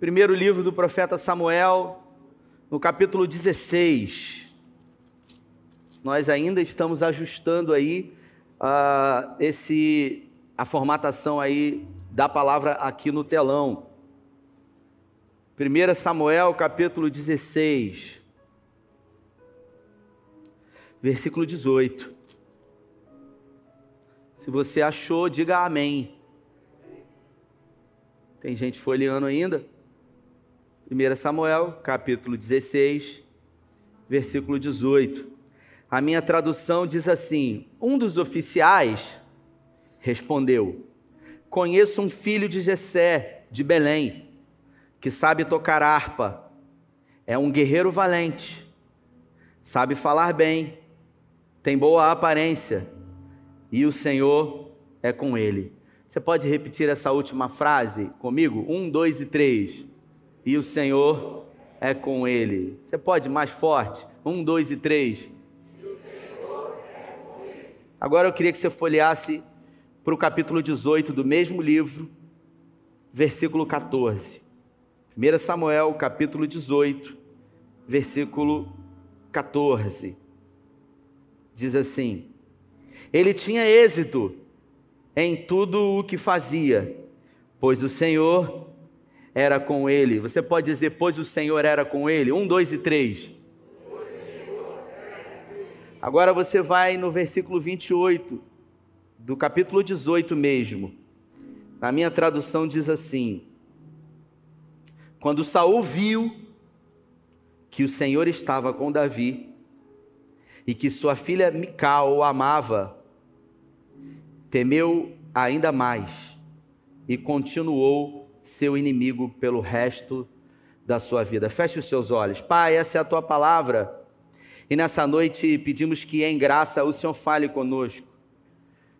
Primeiro livro do profeta Samuel, no capítulo 16. Nós ainda estamos ajustando aí uh, esse a formatação aí da palavra aqui no telão. 1 Samuel, capítulo 16, versículo 18. Se você achou, diga amém. Tem gente folheando ainda? 1 Samuel, capítulo 16, versículo 18. A minha tradução diz assim: Um dos oficiais respondeu: Conheço um filho de Jessé, de Belém, que sabe tocar harpa. É um guerreiro valente, sabe falar bem, tem boa aparência, e o Senhor é com ele. Você pode repetir essa última frase comigo? Um, dois e três. E o Senhor é com ele. Você pode mais forte? Um, dois e três. Agora eu queria que você folheasse para o capítulo 18 do mesmo livro, versículo 14. 1 Samuel, capítulo 18, versículo 14. Diz assim: Ele tinha êxito em tudo o que fazia, pois o Senhor era com ele. Você pode dizer, pois o Senhor era com ele? Um, dois e três. Agora você vai no versículo 28, do capítulo 18 mesmo. Na minha tradução diz assim: Quando Saul viu que o Senhor estava com Davi e que sua filha Mical o amava, temeu ainda mais e continuou seu inimigo pelo resto da sua vida. Feche os seus olhos. Pai, essa é a tua palavra. E nessa noite pedimos que em graça o Senhor fale conosco.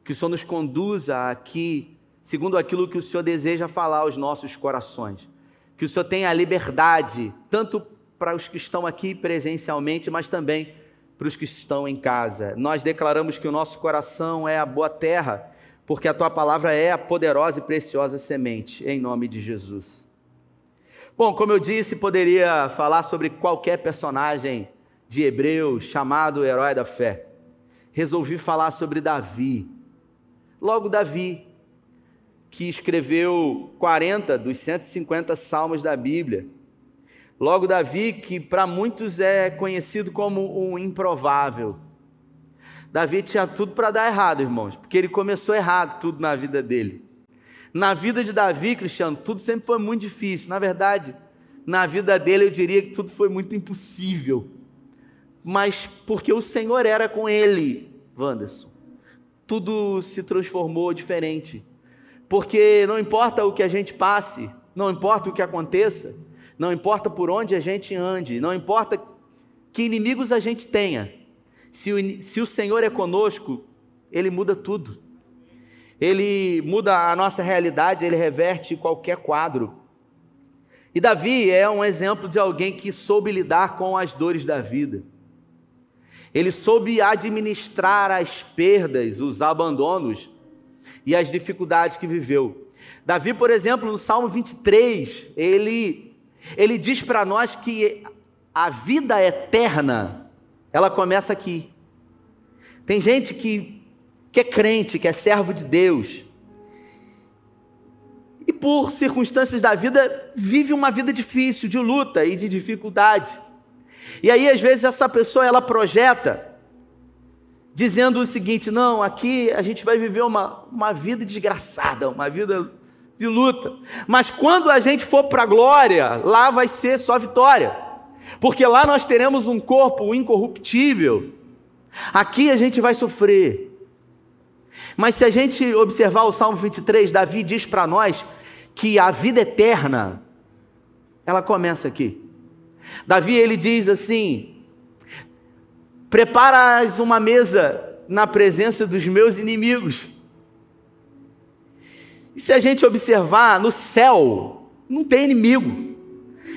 Que o Senhor nos conduza aqui segundo aquilo que o Senhor deseja falar aos nossos corações. Que o Senhor tenha a liberdade, tanto para os que estão aqui presencialmente, mas também para os que estão em casa. Nós declaramos que o nosso coração é a boa terra, porque a tua palavra é a poderosa e preciosa semente, em nome de Jesus. Bom, como eu disse, poderia falar sobre qualquer personagem de Hebreus chamado herói da fé. Resolvi falar sobre Davi. Logo, Davi, que escreveu 40 dos 150 salmos da Bíblia Logo, Davi, que para muitos é conhecido como um improvável. Davi tinha tudo para dar errado, irmãos, porque ele começou errado tudo na vida dele. Na vida de Davi, Cristiano, tudo sempre foi muito difícil. Na verdade, na vida dele eu diria que tudo foi muito impossível. Mas porque o Senhor era com ele, Wanderson, tudo se transformou diferente. Porque não importa o que a gente passe, não importa o que aconteça, não importa por onde a gente ande, não importa que inimigos a gente tenha, se o, se o Senhor é conosco, Ele muda tudo. Ele muda a nossa realidade, Ele reverte qualquer quadro. E Davi é um exemplo de alguém que soube lidar com as dores da vida. Ele soube administrar as perdas, os abandonos e as dificuldades que viveu. Davi, por exemplo, no Salmo 23, ele ele diz para nós que a vida eterna, ela começa aqui. Tem gente que, que é crente, que é servo de Deus, e por circunstâncias da vida vive uma vida difícil, de luta e de dificuldade. E aí, às vezes, essa pessoa ela projeta, dizendo o seguinte: não, aqui a gente vai viver uma, uma vida desgraçada, uma vida de luta. Mas quando a gente for para a glória, lá vai ser só vitória. Porque lá nós teremos um corpo incorruptível. Aqui a gente vai sofrer. Mas se a gente observar o Salmo 23, Davi diz para nós que a vida eterna ela começa aqui. Davi ele diz assim: Preparas uma mesa na presença dos meus inimigos. E se a gente observar, no céu não tem inimigo.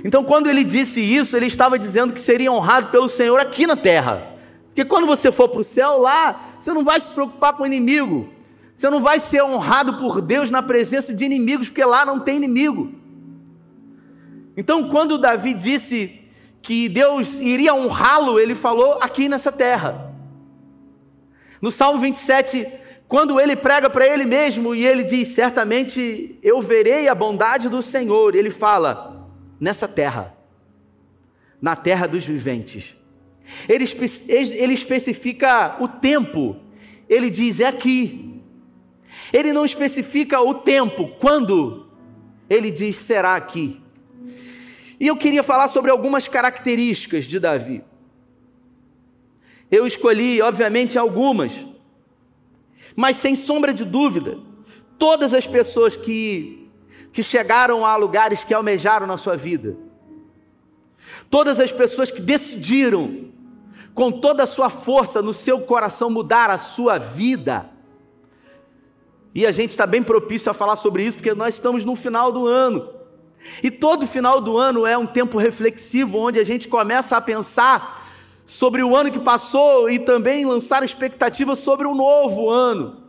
Então, quando ele disse isso, ele estava dizendo que seria honrado pelo Senhor aqui na terra. Porque quando você for para o céu, lá, você não vai se preocupar com o inimigo. Você não vai ser honrado por Deus na presença de inimigos, porque lá não tem inimigo. Então, quando Davi disse que Deus iria honrá-lo, ele falou aqui nessa terra. No Salmo 27, quando ele prega para ele mesmo e ele diz: Certamente eu verei a bondade do Senhor, ele fala: Nessa terra, na terra dos viventes. Ele, ele especifica o tempo, ele diz: É aqui. Ele não especifica o tempo, quando, ele diz: Será aqui. E eu queria falar sobre algumas características de Davi. Eu escolhi, obviamente, algumas, mas sem sombra de dúvida, todas as pessoas que, que chegaram a lugares que almejaram na sua vida, todas as pessoas que decidiram, com toda a sua força no seu coração, mudar a sua vida, e a gente está bem propício a falar sobre isso, porque nós estamos no final do ano. E todo final do ano é um tempo reflexivo, onde a gente começa a pensar sobre o ano que passou e também lançar expectativas sobre o novo ano.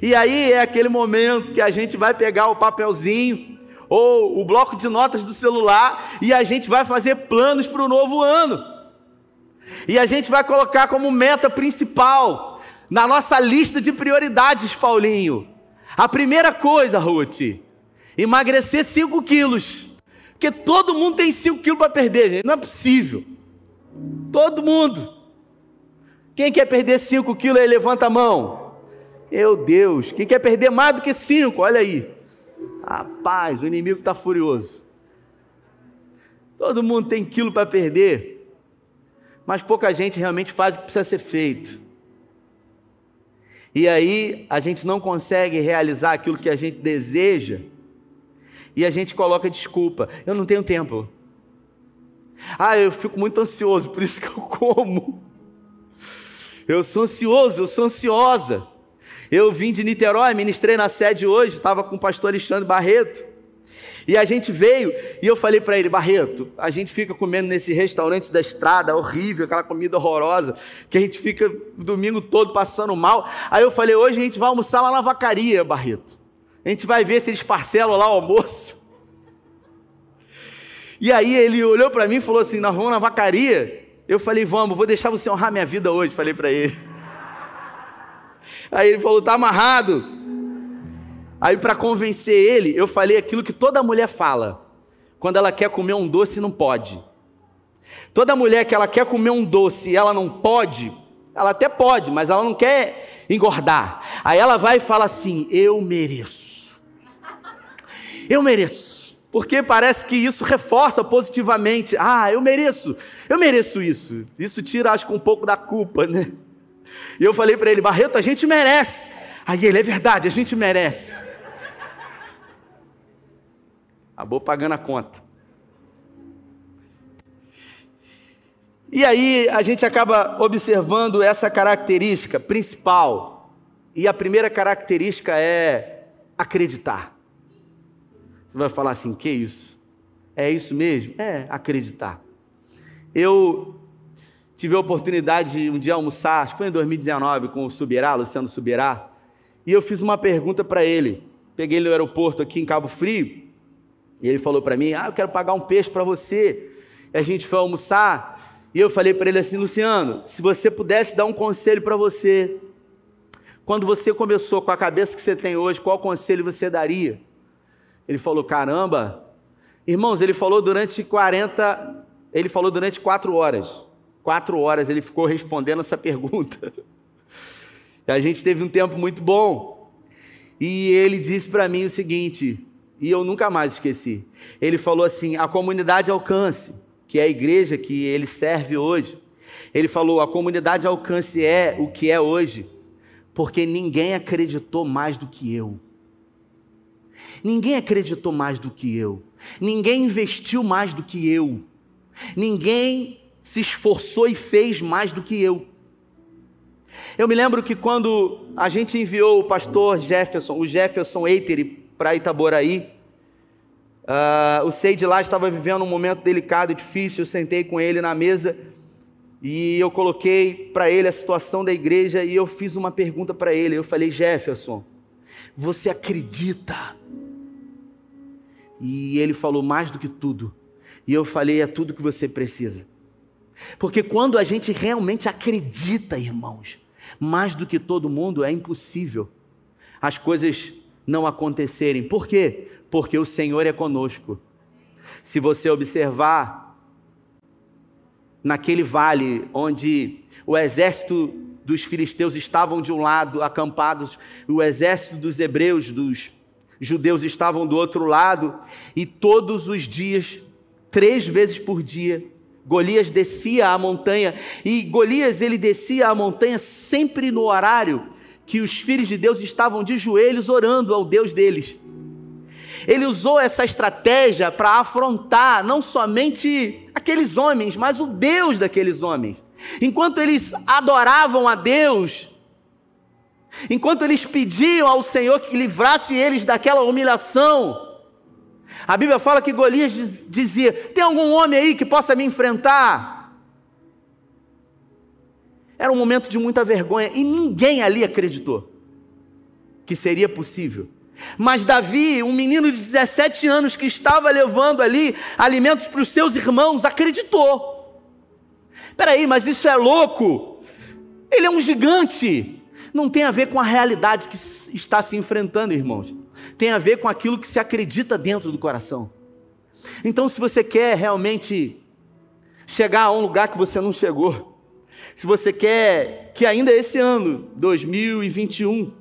E aí é aquele momento que a gente vai pegar o papelzinho ou o bloco de notas do celular e a gente vai fazer planos para o novo ano. E a gente vai colocar como meta principal na nossa lista de prioridades, Paulinho. A primeira coisa, Ruth, emagrecer 5 quilos. Porque todo mundo tem 5 quilos para perder, gente. Não é possível. Todo mundo. Quem quer perder 5 quilos aí, levanta a mão. Meu Deus. Quem quer perder mais do que 5? Olha aí. Rapaz, o inimigo está furioso. Todo mundo tem quilo para perder. Mas pouca gente realmente faz o que precisa ser feito. E aí a gente não consegue realizar aquilo que a gente deseja e a gente coloca desculpa. Eu não tenho tempo. Ah, eu fico muito ansioso, por isso que eu como. Eu sou ansioso, eu sou ansiosa. Eu vim de Niterói, ministrei na sede hoje, estava com o pastor Alexandre Barreto. E a gente veio e eu falei para ele, Barreto, a gente fica comendo nesse restaurante da estrada, horrível, aquela comida horrorosa, que a gente fica o domingo todo passando mal. Aí eu falei, hoje a gente vai almoçar lá na vacaria, Barreto. A gente vai ver se eles parcelam lá o almoço. E aí ele olhou para mim e falou assim: Nós vamos na vacaria. Eu falei: Vamos, vou deixar você honrar minha vida hoje. Falei para ele. Aí ele falou: Tá amarrado. Aí para convencer ele, eu falei aquilo que toda mulher fala quando ela quer comer um doce não pode. Toda mulher que ela quer comer um doce e ela não pode, ela até pode, mas ela não quer engordar. Aí ela vai e fala assim: Eu mereço. Eu mereço. Porque parece que isso reforça positivamente. Ah, eu mereço, eu mereço isso. Isso tira, acho que, um pouco da culpa, né? E eu falei para ele, Barreto, a gente merece. Aí ele, é verdade, a gente merece. Acabou pagando a conta. E aí a gente acaba observando essa característica principal. E a primeira característica é acreditar. Você vai falar assim: que isso? É isso mesmo? É, acreditar. Eu tive a oportunidade de um dia almoçar, acho que foi em 2019, com o Subirá, Luciano Subirá, e eu fiz uma pergunta para ele. Peguei ele no aeroporto aqui em Cabo Frio, e ele falou para mim: Ah, eu quero pagar um peixe para você. E a gente foi almoçar, e eu falei para ele assim: Luciano, se você pudesse dar um conselho para você, quando você começou com a cabeça que você tem hoje, qual conselho você daria? Ele falou: caramba. Irmãos, ele falou durante 40, ele falou durante quatro horas. Quatro horas ele ficou respondendo essa pergunta. A gente teve um tempo muito bom. E ele disse para mim o seguinte, e eu nunca mais esqueci. Ele falou assim: a comunidade alcance, que é a igreja que ele serve hoje. Ele falou: a comunidade alcance é o que é hoje, porque ninguém acreditou mais do que eu. Ninguém acreditou mais do que eu. Ninguém investiu mais do que eu. Ninguém se esforçou e fez mais do que eu. Eu me lembro que quando a gente enviou o pastor Jefferson, o Jefferson Eiteri, para Itaboraí, uh, o Seide lá estava vivendo um momento delicado e difícil. Eu sentei com ele na mesa e eu coloquei para ele a situação da igreja e eu fiz uma pergunta para ele. Eu falei: Jefferson, você acredita e ele falou: mais do que tudo, E eu falei: é tudo que você precisa. Porque quando a gente realmente acredita, irmãos, mais do que todo mundo, é impossível as coisas não acontecerem. Por quê? Porque o Senhor é conosco. Se você observar, naquele vale onde o exército dos filisteus estavam de um lado acampados, o exército dos hebreus, dos judeus estavam do outro lado, e todos os dias, três vezes por dia, Golias descia a montanha, e Golias ele descia a montanha sempre no horário que os filhos de Deus estavam de joelhos orando ao Deus deles. Ele usou essa estratégia para afrontar não somente aqueles homens, mas o Deus daqueles homens. Enquanto eles adoravam a Deus, enquanto eles pediam ao Senhor que livrasse eles daquela humilhação, a Bíblia fala que Golias dizia: Tem algum homem aí que possa me enfrentar? Era um momento de muita vergonha e ninguém ali acreditou que seria possível. Mas Davi, um menino de 17 anos que estava levando ali alimentos para os seus irmãos, acreditou. Peraí, mas isso é louco. Ele é um gigante. Não tem a ver com a realidade que está se enfrentando, irmãos tem a ver com aquilo que se acredita dentro do coração. Então, se você quer realmente chegar a um lugar que você não chegou, se você quer que ainda esse ano, 2021,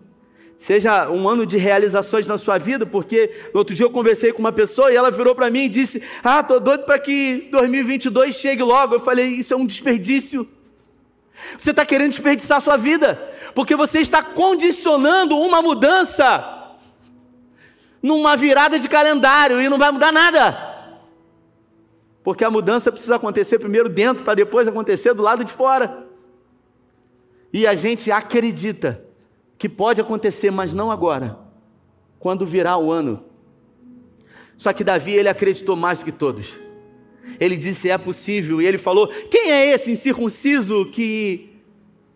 seja um ano de realizações na sua vida, porque outro dia eu conversei com uma pessoa e ela virou para mim e disse: Ah, tô doido para que 2022 chegue logo. Eu falei: Isso é um desperdício. Você está querendo desperdiçar a sua vida, porque você está condicionando uma mudança numa virada de calendário e não vai mudar nada. Porque a mudança precisa acontecer primeiro dentro, para depois acontecer do lado de fora. E a gente acredita que pode acontecer, mas não agora, quando virar o ano. Só que Davi, ele acreditou mais do que todos. Ele disse: é possível. E ele falou: quem é esse incircunciso que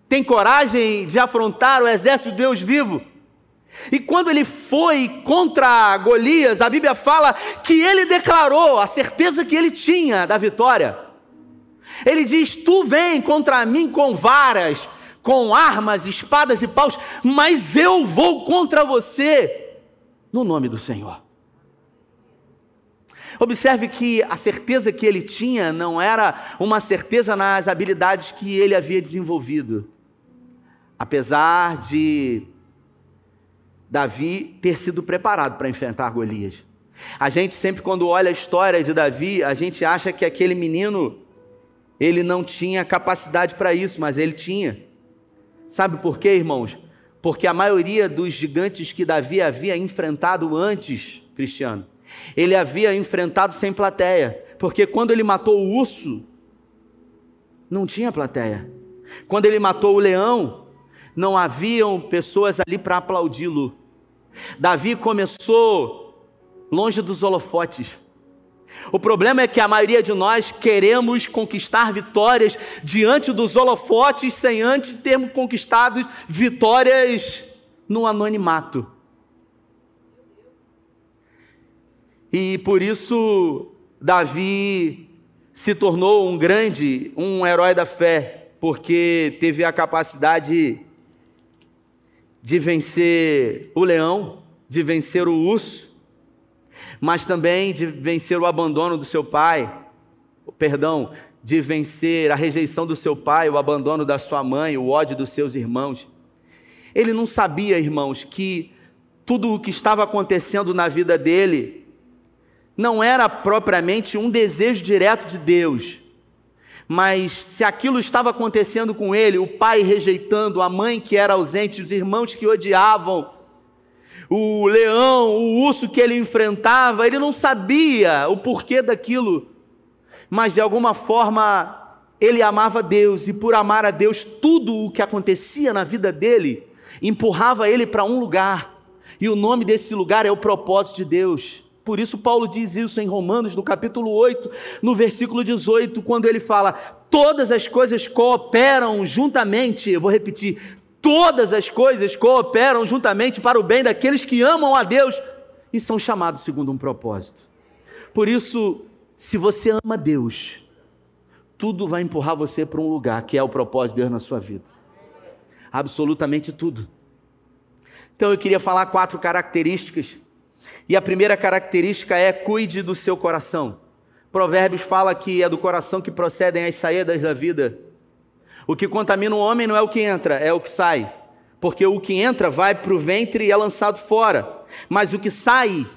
tem coragem de afrontar o exército de Deus vivo? E quando ele foi contra Golias, a Bíblia fala que ele declarou a certeza que ele tinha da vitória. Ele diz: Tu vem contra mim com varas, com armas, espadas e paus, mas eu vou contra você no nome do Senhor. Observe que a certeza que ele tinha não era uma certeza nas habilidades que ele havia desenvolvido. Apesar de Davi ter sido preparado para enfrentar Golias. A gente sempre quando olha a história de Davi, a gente acha que aquele menino ele não tinha capacidade para isso, mas ele tinha. Sabe por quê, irmãos? Porque a maioria dos gigantes que Davi havia enfrentado antes, Cristiano, ele havia enfrentado sem plateia, porque quando ele matou o urso, não tinha plateia. Quando ele matou o leão, não haviam pessoas ali para aplaudi-lo. Davi começou longe dos holofotes. O problema é que a maioria de nós queremos conquistar vitórias diante dos holofotes sem antes termos conquistado vitórias no anonimato. E por isso Davi se tornou um grande, um herói da fé, porque teve a capacidade de vencer o leão, de vencer o urso, mas também de vencer o abandono do seu pai, perdão, de vencer a rejeição do seu pai, o abandono da sua mãe, o ódio dos seus irmãos. Ele não sabia, irmãos, que tudo o que estava acontecendo na vida dele não era propriamente um desejo direto de Deus, mas se aquilo estava acontecendo com ele, o pai rejeitando, a mãe que era ausente, os irmãos que odiavam, o leão, o urso que ele enfrentava, ele não sabia o porquê daquilo, mas de alguma forma ele amava Deus e por amar a Deus, tudo o que acontecia na vida dele empurrava ele para um lugar, e o nome desse lugar é o propósito de Deus. Por isso, Paulo diz isso em Romanos, no capítulo 8, no versículo 18, quando ele fala: Todas as coisas cooperam juntamente, eu vou repetir, todas as coisas cooperam juntamente para o bem daqueles que amam a Deus e são chamados segundo um propósito. Por isso, se você ama Deus, tudo vai empurrar você para um lugar que é o propósito de Deus na sua vida. Absolutamente tudo. Então eu queria falar quatro características. E a primeira característica é cuide do seu coração. Provérbios fala que é do coração que procedem as saídas da vida. O que contamina o homem não é o que entra, é o que sai. Porque o que entra vai para o ventre e é lançado fora. Mas o que sai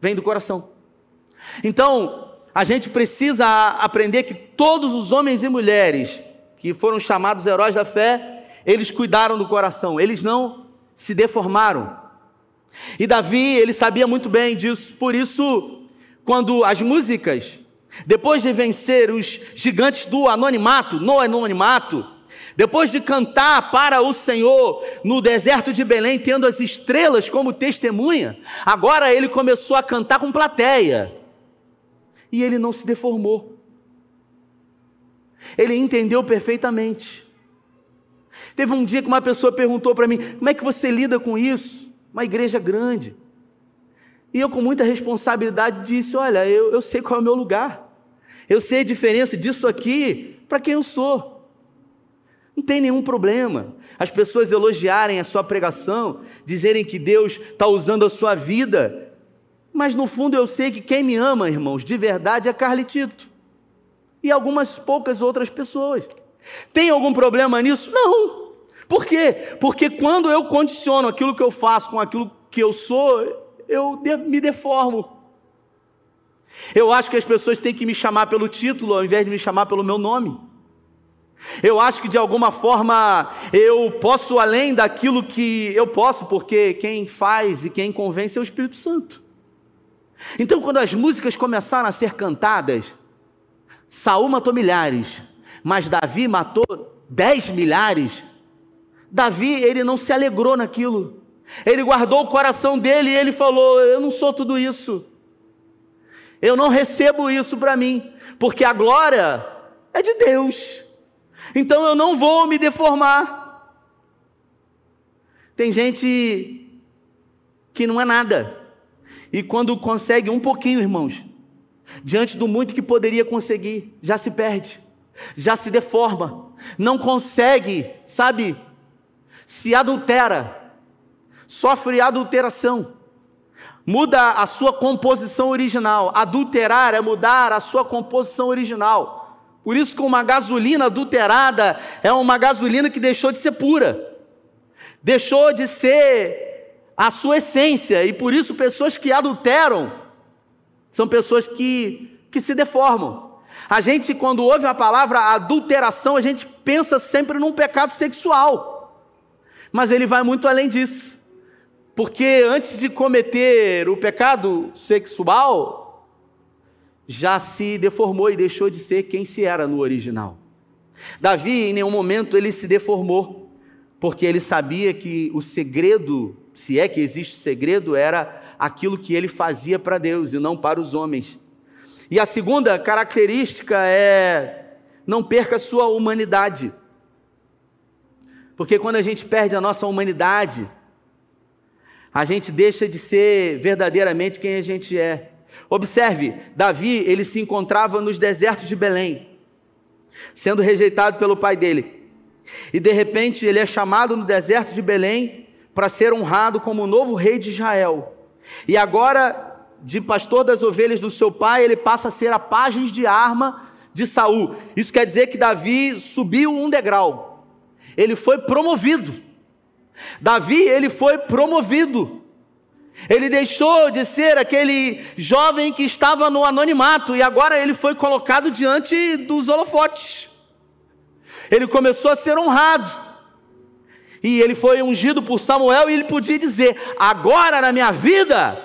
vem do coração. Então, a gente precisa aprender que todos os homens e mulheres que foram chamados heróis da fé, eles cuidaram do coração, eles não se deformaram. E Davi, ele sabia muito bem disso, por isso, quando as músicas, depois de vencer os gigantes do anonimato, no anonimato, depois de cantar para o Senhor no deserto de Belém, tendo as estrelas como testemunha, agora ele começou a cantar com plateia. E ele não se deformou. Ele entendeu perfeitamente. Teve um dia que uma pessoa perguntou para mim: como é que você lida com isso? Uma igreja grande. E eu, com muita responsabilidade, disse: Olha, eu, eu sei qual é o meu lugar. Eu sei a diferença disso aqui para quem eu sou. Não tem nenhum problema. As pessoas elogiarem a sua pregação, dizerem que Deus está usando a sua vida, mas no fundo eu sei que quem me ama, irmãos, de verdade é Carlitito e algumas poucas outras pessoas. Tem algum problema nisso? Não. Por quê? Porque quando eu condiciono aquilo que eu faço com aquilo que eu sou, eu me deformo. Eu acho que as pessoas têm que me chamar pelo título ao invés de me chamar pelo meu nome. Eu acho que de alguma forma eu posso além daquilo que eu posso, porque quem faz e quem convence é o Espírito Santo. Então, quando as músicas começaram a ser cantadas, Saul matou milhares, mas Davi matou dez milhares. Davi, ele não se alegrou naquilo. Ele guardou o coração dele e ele falou: Eu não sou tudo isso. Eu não recebo isso para mim, porque a glória é de Deus. Então eu não vou me deformar. Tem gente que não é nada. E quando consegue um pouquinho, irmãos, diante do muito que poderia conseguir, já se perde, já se deforma, não consegue, sabe, se adultera, sofre adulteração, muda a sua composição original. Adulterar é mudar a sua composição original. Por isso que uma gasolina adulterada é uma gasolina que deixou de ser pura. Deixou de ser a sua essência. E por isso pessoas que adulteram são pessoas que, que se deformam. A gente, quando ouve a palavra adulteração, a gente pensa sempre num pecado sexual. Mas ele vai muito além disso. Porque antes de cometer o pecado sexual, já se deformou e deixou de ser quem se era no original. Davi, em nenhum momento, ele se deformou, porque ele sabia que o segredo, se é que existe segredo, era aquilo que ele fazia para Deus e não para os homens. E a segunda característica é não perca sua humanidade. Porque quando a gente perde a nossa humanidade, a gente deixa de ser verdadeiramente quem a gente é. Observe, Davi, ele se encontrava nos desertos de Belém, sendo rejeitado pelo pai dele. E de repente ele é chamado no deserto de Belém para ser honrado como o novo rei de Israel. E agora, de pastor das ovelhas do seu pai, ele passa a ser a página de arma de Saul. Isso quer dizer que Davi subiu um degrau. Ele foi promovido. Davi, ele foi promovido. Ele deixou de ser aquele jovem que estava no anonimato e agora ele foi colocado diante dos holofotes. Ele começou a ser honrado. E ele foi ungido por Samuel e ele podia dizer: Agora na minha vida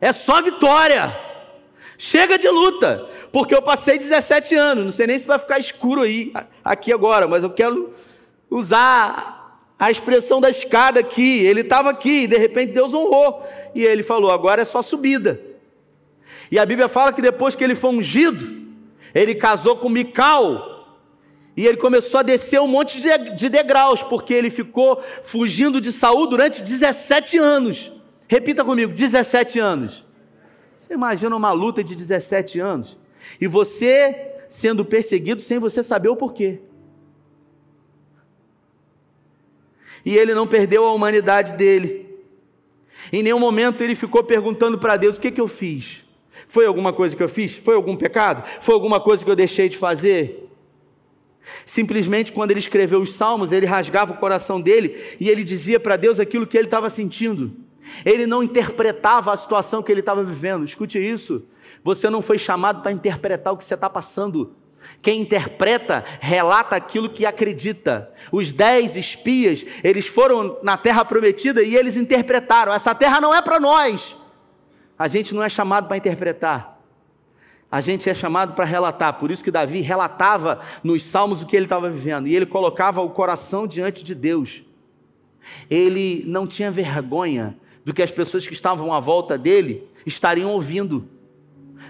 é só vitória. Chega de luta, porque eu passei 17 anos. Não sei nem se vai ficar escuro aí aqui agora, mas eu quero usar a expressão da escada aqui, ele estava aqui, e de repente Deus honrou, e ele falou: agora é só subida. E a Bíblia fala que depois que ele foi ungido, ele casou com Mical, e ele começou a descer um monte de degraus, porque ele ficou fugindo de Saul durante 17 anos. Repita comigo: 17 anos. Você imagina uma luta de 17 anos? E você sendo perseguido sem você saber o porquê. E ele não perdeu a humanidade dele. Em nenhum momento ele ficou perguntando para Deus: o que, que eu fiz? Foi alguma coisa que eu fiz? Foi algum pecado? Foi alguma coisa que eu deixei de fazer? Simplesmente, quando ele escreveu os salmos, ele rasgava o coração dele e ele dizia para Deus aquilo que ele estava sentindo. Ele não interpretava a situação que ele estava vivendo. Escute isso. Você não foi chamado para interpretar o que você está passando. Quem interpreta, relata aquilo que acredita. Os dez espias, eles foram na terra prometida e eles interpretaram: essa terra não é para nós. A gente não é chamado para interpretar. A gente é chamado para relatar. Por isso que Davi relatava nos salmos o que ele estava vivendo. E ele colocava o coração diante de Deus. Ele não tinha vergonha do que as pessoas que estavam à volta dele estariam ouvindo.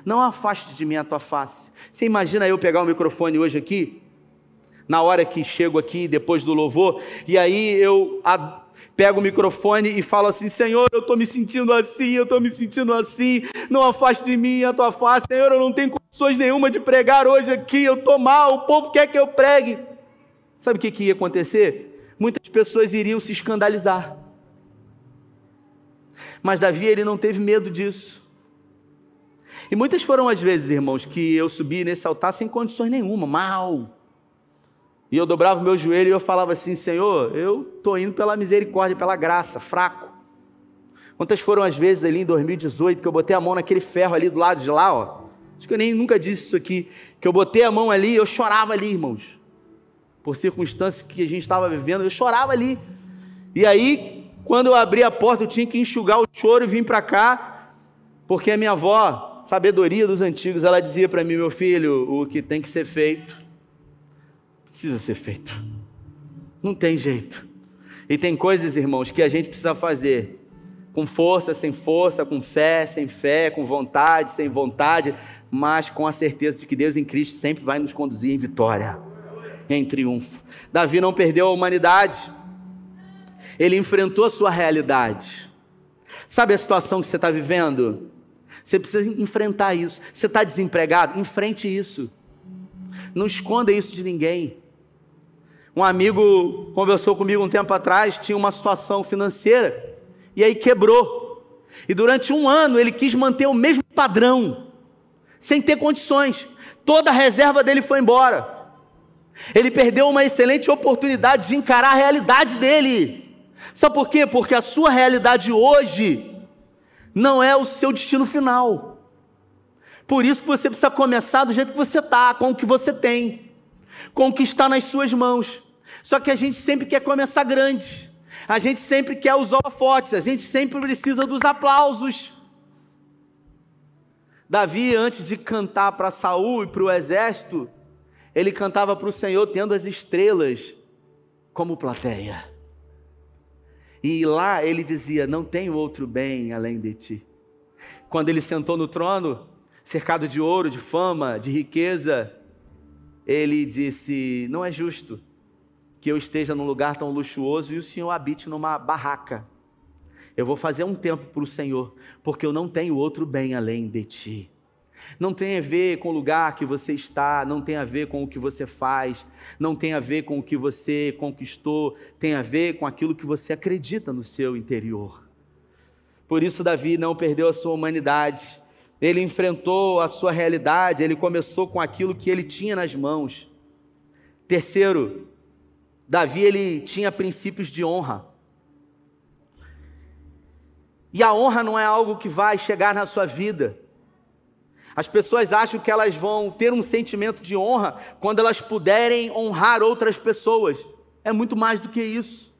Não afaste de mim a tua face. Você imagina eu pegar o microfone hoje aqui, na hora que chego aqui, depois do louvor, e aí eu pego o microfone e falo assim: Senhor, eu estou me sentindo assim, eu estou me sentindo assim, não afaste de mim a tua face, Senhor, eu não tenho condições nenhuma de pregar hoje aqui, eu estou mal, o povo quer que eu pregue. Sabe o que, que ia acontecer? Muitas pessoas iriam se escandalizar. Mas Davi, ele não teve medo disso. E muitas foram as vezes, irmãos, que eu subi nesse altar sem condições nenhuma, mal. E eu dobrava o meu joelho e eu falava assim: Senhor, eu estou indo pela misericórdia, pela graça, fraco. Quantas foram as vezes ali em 2018 que eu botei a mão naquele ferro ali do lado de lá, ó? Acho que eu nem nunca disse isso aqui. Que eu botei a mão ali, eu chorava ali, irmãos. Por circunstâncias que a gente estava vivendo, eu chorava ali. E aí, quando eu abri a porta, eu tinha que enxugar o choro e vir para cá, porque a minha avó sabedoria dos antigos, ela dizia para mim, meu filho, o que tem que ser feito, precisa ser feito. Não tem jeito. E tem coisas, irmãos, que a gente precisa fazer com força, sem força, com fé, sem fé, com vontade, sem vontade, mas com a certeza de que Deus em Cristo sempre vai nos conduzir em vitória, em triunfo. Davi não perdeu a humanidade, ele enfrentou a sua realidade. Sabe a situação que você está vivendo? Você precisa enfrentar isso. Você está desempregado? Enfrente isso. Não esconda isso de ninguém. Um amigo conversou comigo um tempo atrás, tinha uma situação financeira e aí quebrou. E durante um ano ele quis manter o mesmo padrão, sem ter condições. Toda a reserva dele foi embora. Ele perdeu uma excelente oportunidade de encarar a realidade dele. Sabe por quê? Porque a sua realidade hoje não é o seu destino final. Por isso que você precisa começar do jeito que você está, com o que você tem, com o que está nas suas mãos. Só que a gente sempre quer começar grande, a gente sempre quer os holofotes, a gente sempre precisa dos aplausos. Davi, antes de cantar para Saul e para o exército, ele cantava para o Senhor tendo as estrelas como plateia. E lá ele dizia: Não tenho outro bem além de ti. Quando ele sentou no trono, cercado de ouro, de fama, de riqueza, ele disse: Não é justo que eu esteja num lugar tão luxuoso e o Senhor habite numa barraca. Eu vou fazer um tempo para o Senhor, porque eu não tenho outro bem além de ti. Não tem a ver com o lugar que você está, não tem a ver com o que você faz, não tem a ver com o que você conquistou, tem a ver com aquilo que você acredita no seu interior. Por isso, Davi não perdeu a sua humanidade, ele enfrentou a sua realidade, ele começou com aquilo que ele tinha nas mãos. Terceiro, Davi ele tinha princípios de honra. E a honra não é algo que vai chegar na sua vida. As pessoas acham que elas vão ter um sentimento de honra quando elas puderem honrar outras pessoas. É muito mais do que isso.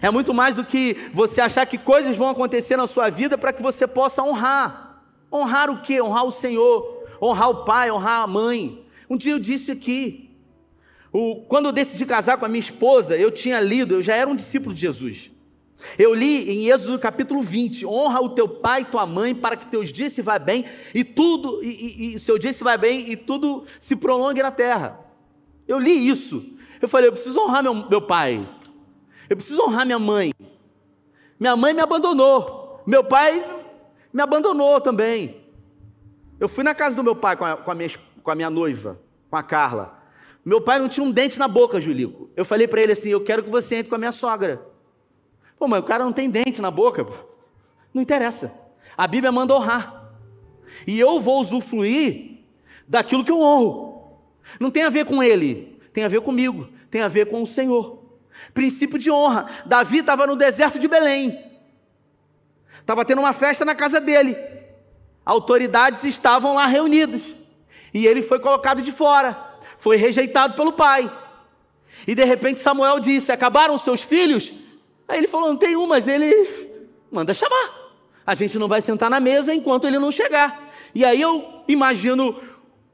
É muito mais do que você achar que coisas vão acontecer na sua vida para que você possa honrar. Honrar o quê? Honrar o Senhor, honrar o pai, honrar a mãe. Um dia eu disse aqui, o, quando eu decidi casar com a minha esposa, eu tinha lido, eu já era um discípulo de Jesus. Eu li em Êxodo capítulo 20: honra o teu pai e tua mãe para que teus dias se vá bem e tudo, e, e, e seu dia se vai bem e tudo se prolongue na terra. Eu li isso. Eu falei, eu preciso honrar meu, meu pai, eu preciso honrar minha mãe. Minha mãe me abandonou, meu pai me abandonou também. Eu fui na casa do meu pai com a, com a, minha, com a minha noiva, com a Carla. Meu pai não tinha um dente na boca, Julico. Eu falei para ele assim: Eu quero que você entre com a minha sogra. Pô, mas o cara não tem dente na boca. Não interessa. A Bíblia manda honrar. E eu vou usufruir daquilo que eu honro. Não tem a ver com ele, tem a ver comigo, tem a ver com o Senhor. Princípio de honra. Davi estava no deserto de Belém. Estava tendo uma festa na casa dele. Autoridades estavam lá reunidas. E ele foi colocado de fora foi rejeitado pelo pai. E de repente Samuel disse: Acabaram seus filhos? Aí ele falou: Não tem um, mas ele manda chamar. A gente não vai sentar na mesa enquanto ele não chegar. E aí eu imagino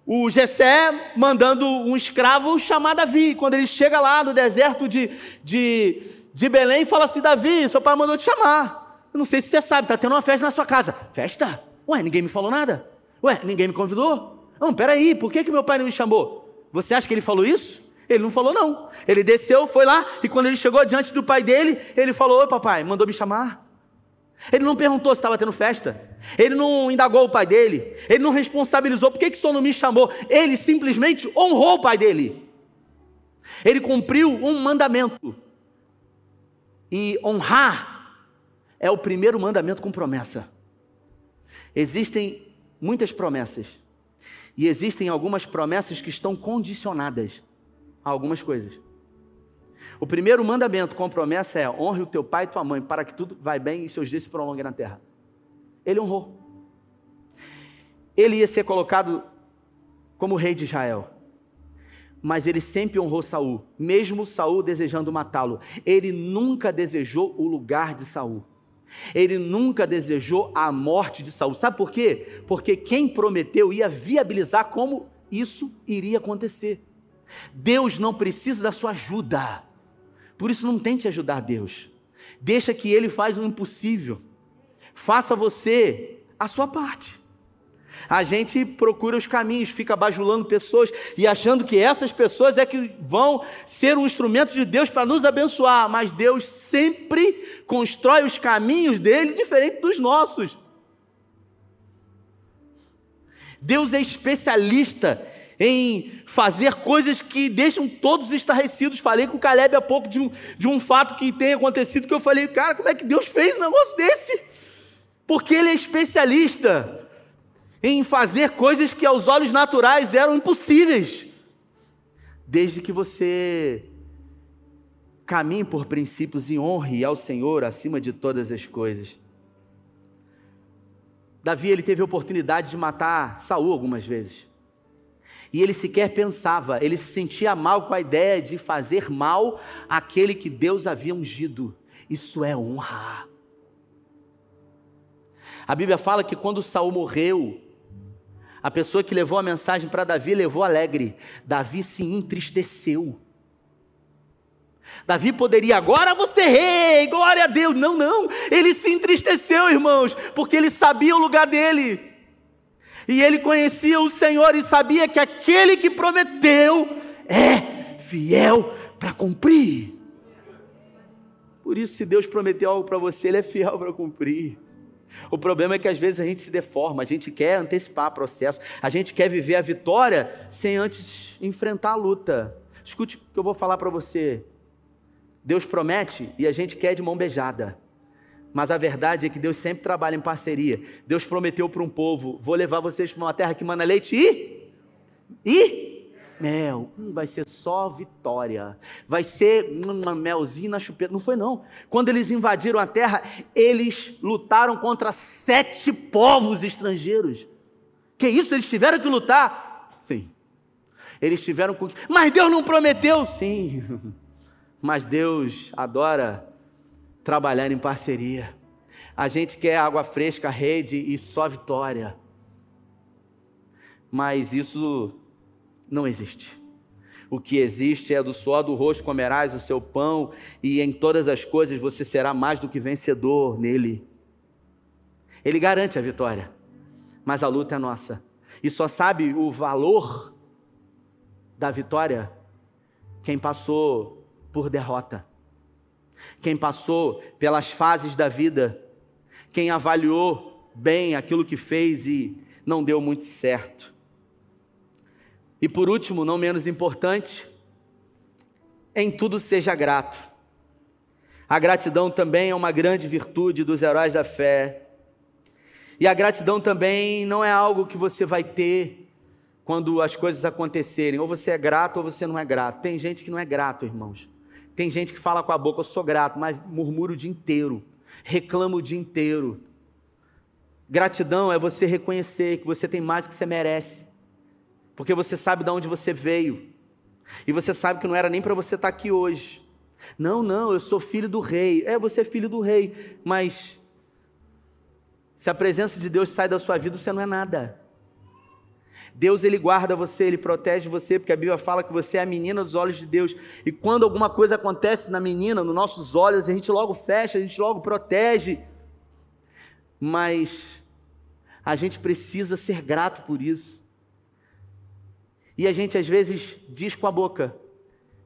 o Jessé mandando um escravo chamar Davi. Quando ele chega lá no deserto de, de, de Belém, fala assim: Davi, seu pai mandou te chamar. Eu não sei se você sabe, está tendo uma festa na sua casa. Festa? Ué, ninguém me falou nada? Ué, ninguém me convidou? Não, peraí, por que, que meu pai não me chamou? Você acha que ele falou isso? Ele não falou, não. Ele desceu, foi lá, e quando ele chegou diante do pai dele, ele falou: Oi, papai, mandou me chamar. Ele não perguntou se estava tendo festa. Ele não indagou o pai dele. Ele não responsabilizou por que, que o senhor não me chamou. Ele simplesmente honrou o pai dele. Ele cumpriu um mandamento. E honrar é o primeiro mandamento com promessa. Existem muitas promessas. E existem algumas promessas que estão condicionadas a algumas coisas. O primeiro mandamento com promessa é: honre o teu pai e tua mãe, para que tudo vai bem e seus dias se prolonguem na terra. Ele honrou. Ele ia ser colocado como rei de Israel. Mas ele sempre honrou Saul, mesmo Saul desejando matá-lo. Ele nunca desejou o lugar de Saul. Ele nunca desejou a morte de Saul. Sabe por quê? Porque quem prometeu ia viabilizar como isso iria acontecer. Deus não precisa da sua ajuda. Por isso não tente ajudar Deus. Deixa que ele faz o impossível. Faça você a sua parte. A gente procura os caminhos, fica bajulando pessoas e achando que essas pessoas é que vão ser um instrumento de Deus para nos abençoar, mas Deus sempre constrói os caminhos dele diferente dos nossos. Deus é especialista em fazer coisas que deixam todos estarrecidos. Falei com o Caleb há pouco de um, de um fato que tem acontecido que eu falei, cara, como é que Deus fez um negócio desse? Porque ele é especialista em fazer coisas que aos olhos naturais eram impossíveis. Desde que você caminhe por princípios e honre ao Senhor acima de todas as coisas. Davi ele teve a oportunidade de matar Saul algumas vezes. E ele sequer pensava, ele se sentia mal com a ideia de fazer mal àquele que Deus havia ungido. Isso é honra. A Bíblia fala que quando Saul morreu, a pessoa que levou a mensagem para Davi levou alegre. Davi se entristeceu. Davi poderia, agora você rei, glória a Deus. Não, não. Ele se entristeceu, irmãos, porque ele sabia o lugar dele. E ele conhecia o Senhor e sabia que aquele que prometeu é fiel para cumprir. Por isso, se Deus prometeu algo para você, Ele é fiel para cumprir. O problema é que às vezes a gente se deforma, a gente quer antecipar o processo, a gente quer viver a vitória sem antes enfrentar a luta. Escute o que eu vou falar para você. Deus promete e a gente quer de mão beijada. Mas a verdade é que Deus sempre trabalha em parceria. Deus prometeu para um povo: vou levar vocês para uma terra que manda leite e. E mel. Hum, vai ser só vitória. Vai ser uma melzinho na chupeta. Não foi, não. Quando eles invadiram a terra, eles lutaram contra sete povos estrangeiros. Que isso? Eles tiveram que lutar? Sim. Eles tiveram. Mas Deus não prometeu? Sim. Mas Deus adora trabalhar em parceria. A gente quer água fresca, rede e só vitória. Mas isso não existe. O que existe é do suor do rosto comerás o seu pão, e em todas as coisas você será mais do que vencedor nele. Ele garante a vitória, mas a luta é nossa. E só sabe o valor da vitória quem passou por derrota, quem passou pelas fases da vida, quem avaliou bem aquilo que fez e não deu muito certo. E por último, não menos importante, em tudo seja grato. A gratidão também é uma grande virtude dos heróis da fé. E a gratidão também não é algo que você vai ter quando as coisas acontecerem. Ou você é grato ou você não é grato. Tem gente que não é grato, irmãos. Tem gente que fala com a boca, eu sou grato, mas murmura o dia inteiro, reclama o dia inteiro. Gratidão é você reconhecer que você tem mais do que você merece, porque você sabe de onde você veio, e você sabe que não era nem para você estar aqui hoje. Não, não, eu sou filho do rei. É, você é filho do rei, mas se a presença de Deus sai da sua vida, você não é nada. Deus ele guarda você, ele protege você, porque a Bíblia fala que você é a menina dos olhos de Deus. E quando alguma coisa acontece na menina, nos nossos olhos, a gente logo fecha, a gente logo protege. Mas a gente precisa ser grato por isso. E a gente às vezes diz com a boca,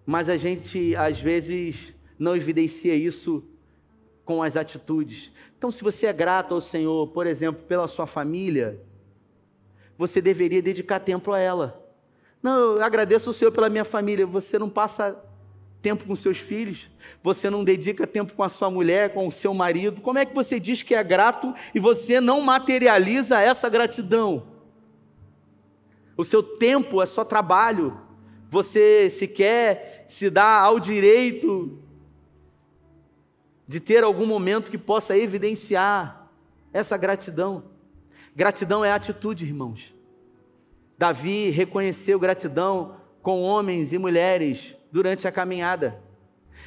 mas a gente às vezes não evidencia isso com as atitudes. Então, se você é grato ao Senhor, por exemplo, pela sua família, você deveria dedicar tempo a ela. Não, eu agradeço ao Senhor pela minha família. Você não passa tempo com seus filhos? Você não dedica tempo com a sua mulher, com o seu marido? Como é que você diz que é grato e você não materializa essa gratidão? O seu tempo é só trabalho. Você sequer se dá ao direito de ter algum momento que possa evidenciar essa gratidão. Gratidão é atitude, irmãos. Davi reconheceu gratidão com homens e mulheres durante a caminhada.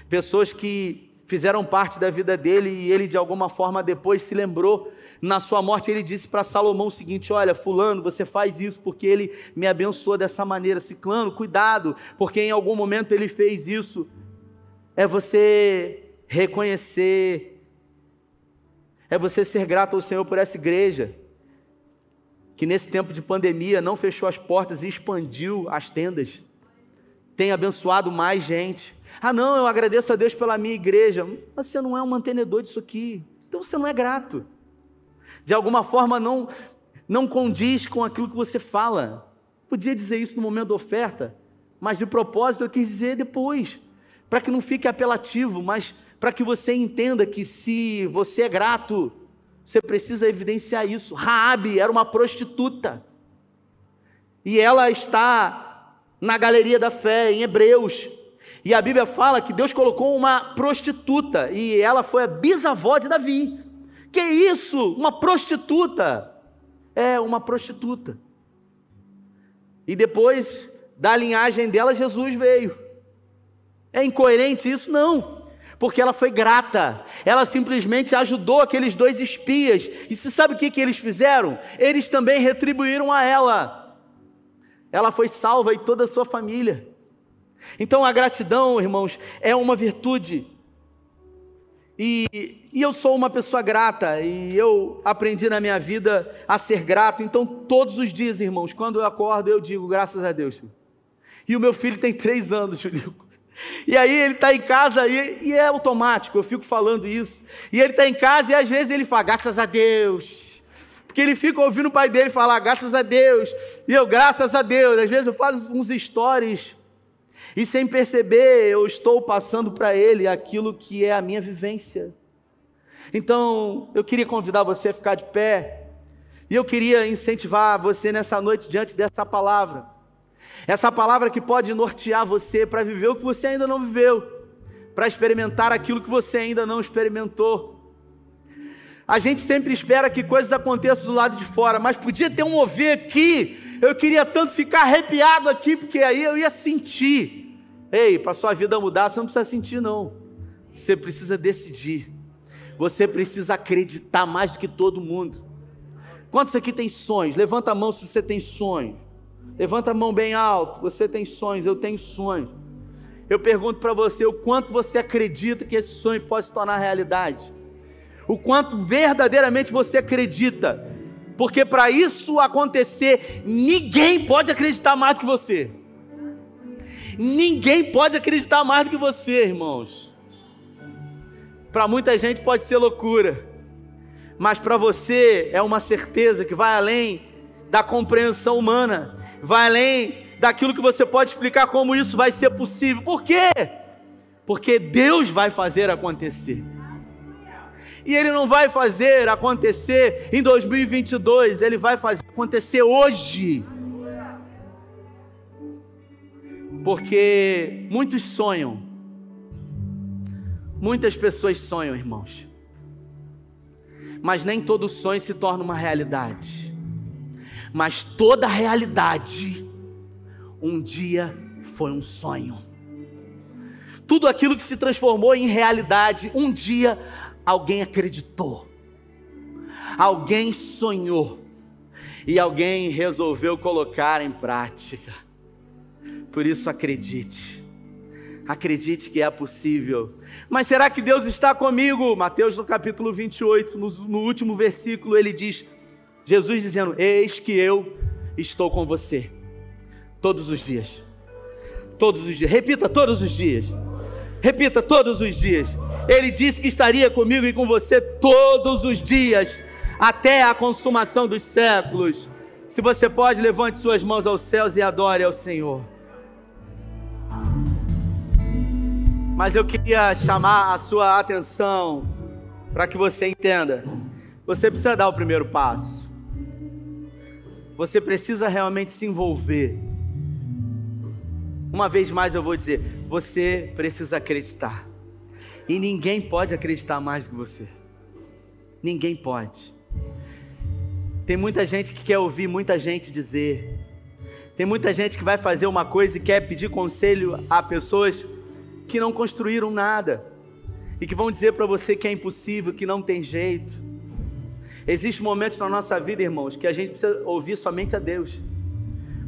Pessoas que fizeram parte da vida dele e ele de alguma forma depois se lembrou. Na sua morte ele disse para Salomão o seguinte: "Olha, fulano, você faz isso porque ele me abençoou dessa maneira. Ciclano, cuidado, porque em algum momento ele fez isso." É você reconhecer é você ser grato ao Senhor por essa igreja que nesse tempo de pandemia não fechou as portas e expandiu as tendas, tem abençoado mais gente. Ah, não, eu agradeço a Deus pela minha igreja, mas você não é um mantenedor disso aqui, então você não é grato. De alguma forma não não condiz com aquilo que você fala. Podia dizer isso no momento da oferta, mas de propósito eu quis dizer depois, para que não fique apelativo, mas para que você entenda que se você é grato, você precisa evidenciar isso. Raabe era uma prostituta. E ela está na galeria da fé em Hebreus. E a Bíblia fala que Deus colocou uma prostituta e ela foi a bisavó de Davi. Que isso? Uma prostituta? É uma prostituta. E depois da linhagem dela Jesus veio. É incoerente isso? Não porque ela foi grata. Ela simplesmente ajudou aqueles dois espias. E você sabe o que, que eles fizeram? Eles também retribuíram a ela. Ela foi salva e toda a sua família. Então a gratidão, irmãos, é uma virtude. E, e, eu sou uma pessoa grata, e eu aprendi na minha vida a ser grato. Então, todos os dias, irmãos, quando eu acordo, eu digo graças a Deus. E o meu filho tem três anos, Julico. E aí ele está em casa e, e, é automático, eu fico falando isso. E ele está em casa e às vezes ele fala, graças a Deus. Porque ele fica ouvindo o pai dele falar, graças a Deus. E eu, graças a Deus. Às vezes eu faço uns stories e sem perceber eu estou passando para ele aquilo que é a minha vivência. Então eu queria convidar você a ficar de pé. E eu queria incentivar você nessa noite diante dessa palavra essa palavra que pode nortear você para viver o que você ainda não viveu, para experimentar aquilo que você ainda não experimentou. A gente sempre espera que coisas aconteçam do lado de fora, mas podia ter um mover aqui. Eu queria tanto ficar arrepiado aqui, porque aí eu ia sentir. Ei, para sua vida mudar, você não precisa sentir, não. Você precisa decidir. Você precisa acreditar mais do que todo mundo. Quantos aqui tem sonhos? Levanta a mão se você tem sonhos. Levanta a mão bem alto. Você tem sonhos, eu tenho sonhos. Eu pergunto para você o quanto você acredita que esse sonho pode se tornar realidade. O quanto verdadeiramente você acredita. Porque para isso acontecer, ninguém pode acreditar mais do que você. Ninguém pode acreditar mais do que você, irmãos. Para muita gente pode ser loucura, mas para você é uma certeza que vai além da compreensão humana, vai além daquilo que você pode explicar como isso vai ser possível. Por quê? Porque Deus vai fazer acontecer. E Ele não vai fazer acontecer em 2022, Ele vai fazer acontecer hoje. Porque muitos sonham, muitas pessoas sonham, irmãos, mas nem todo sonho se torna uma realidade. Mas toda realidade, um dia foi um sonho. Tudo aquilo que se transformou em realidade, um dia alguém acreditou, alguém sonhou e alguém resolveu colocar em prática. Por isso, acredite. Acredite que é possível. Mas será que Deus está comigo? Mateus no capítulo 28, no, no último versículo, ele diz: Jesus dizendo: Eis que eu estou com você todos os dias. Todos os dias. Repita todos os dias. Repita todos os dias. Ele disse que estaria comigo e com você todos os dias, até a consumação dos séculos. Se você pode, levante suas mãos aos céus e adore ao Senhor. Mas eu queria chamar a sua atenção para que você entenda. Você precisa dar o primeiro passo. Você precisa realmente se envolver. Uma vez mais eu vou dizer: você precisa acreditar. E ninguém pode acreditar mais que você. Ninguém pode. Tem muita gente que quer ouvir muita gente dizer. Tem muita gente que vai fazer uma coisa e quer pedir conselho a pessoas que não construíram nada e que vão dizer para você que é impossível, que não tem jeito. Existem momentos na nossa vida, irmãos, que a gente precisa ouvir somente a Deus.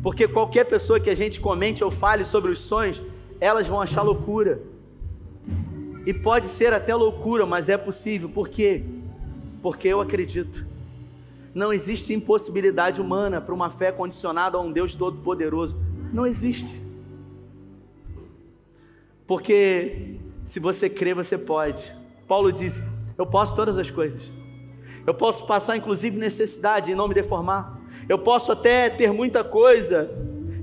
Porque qualquer pessoa que a gente comente ou fale sobre os sonhos, elas vão achar loucura. E pode ser até loucura, mas é possível. Por quê? Porque eu acredito. Não existe impossibilidade humana para uma fé condicionada a um Deus todo-poderoso. Não existe. Porque se você crê, você pode. Paulo diz: Eu posso todas as coisas. Eu posso passar, inclusive, necessidade e não me deformar. Eu posso até ter muita coisa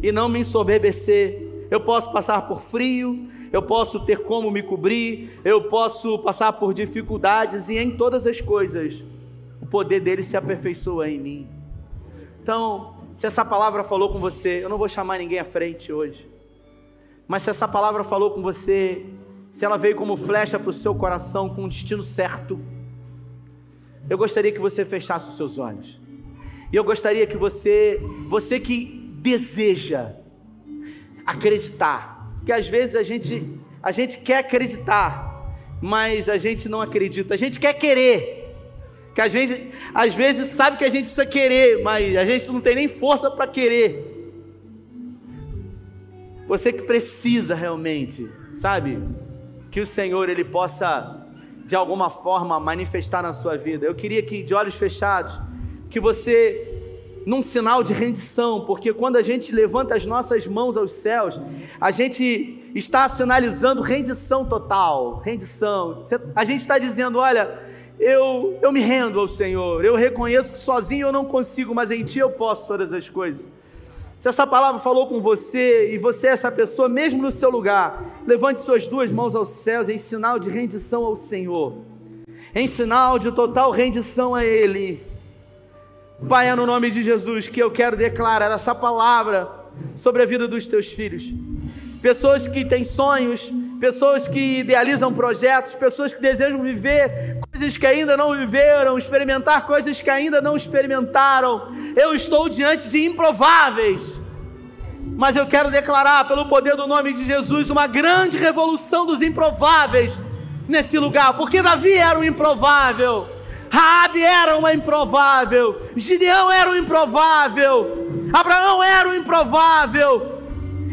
e não me ensoberbecer. Eu posso passar por frio, eu posso ter como me cobrir, eu posso passar por dificuldades e em todas as coisas o poder dele se aperfeiçoa em mim. Então, se essa palavra falou com você, eu não vou chamar ninguém à frente hoje. Mas se essa palavra falou com você, se ela veio como flecha para o seu coração com um destino certo, eu gostaria que você fechasse os seus olhos. E eu gostaria que você, você que deseja acreditar, que às vezes a gente, a gente quer acreditar, mas a gente não acredita. A gente quer querer, que às vezes, às vezes sabe que a gente precisa querer, mas a gente não tem nem força para querer. Você que precisa realmente, sabe? Que o Senhor ele possa de alguma forma manifestar na sua vida. Eu queria que de olhos fechados, que você num sinal de rendição, porque quando a gente levanta as nossas mãos aos céus, a gente está sinalizando rendição total, rendição. A gente está dizendo, olha, eu, eu me rendo ao Senhor, eu reconheço que sozinho eu não consigo, mas em Ti eu posso todas as coisas. Se essa palavra falou com você e você é essa pessoa, mesmo no seu lugar, levante suas duas mãos aos céus em sinal de rendição ao Senhor, em sinal de total rendição a Ele. Pai, é no nome de Jesus que eu quero declarar essa palavra sobre a vida dos teus filhos. Pessoas que têm sonhos, pessoas que idealizam projetos, pessoas que desejam viver coisas que ainda não viveram, experimentar coisas que ainda não experimentaram. Eu estou diante de improváveis. Mas eu quero declarar, pelo poder do nome de Jesus, uma grande revolução dos improváveis nesse lugar, porque Davi era um improvável, Raabe era uma improvável, Gideão era um improvável, Abraão era um improvável.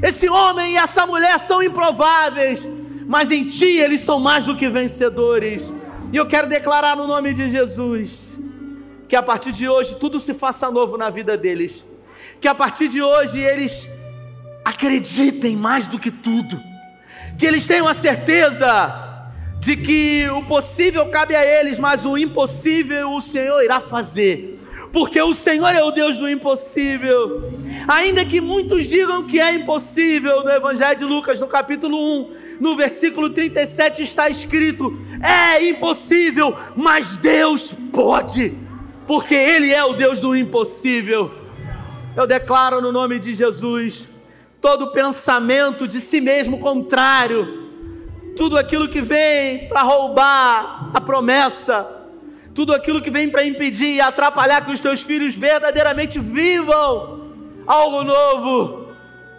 Esse homem e essa mulher são improváveis, mas em ti eles são mais do que vencedores. E eu quero declarar no nome de Jesus que a partir de hoje tudo se faça novo na vida deles. Que a partir de hoje eles acreditem mais do que tudo. Que eles tenham a certeza de que o possível cabe a eles, mas o impossível o Senhor irá fazer porque o Senhor é o Deus do impossível. Ainda que muitos digam que é impossível, no Evangelho de Lucas, no capítulo 1, no versículo 37 está escrito: é impossível, mas Deus pode, porque Ele é o Deus do impossível. Eu declaro no nome de Jesus todo pensamento de si mesmo contrário, tudo aquilo que vem para roubar a promessa, tudo aquilo que vem para impedir e atrapalhar que os teus filhos verdadeiramente vivam algo novo.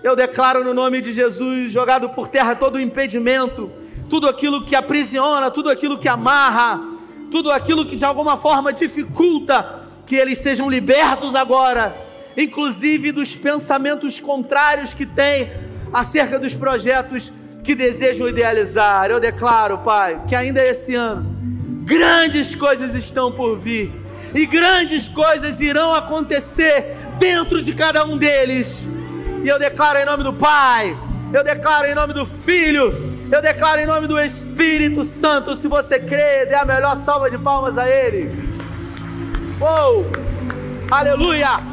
Eu declaro no nome de Jesus, jogado por terra todo o impedimento, tudo aquilo que aprisiona, tudo aquilo que amarra, tudo aquilo que de alguma forma dificulta que eles sejam libertos agora, inclusive dos pensamentos contrários que têm acerca dos projetos que desejam idealizar. Eu declaro, Pai, que ainda esse ano grandes coisas estão por vir e grandes coisas irão acontecer dentro de cada um deles. E eu declaro em nome do Pai, eu declaro em nome do Filho, eu declaro em nome do Espírito Santo. Se você crê, dê a melhor salva de palmas a Ele. Oh, aleluia!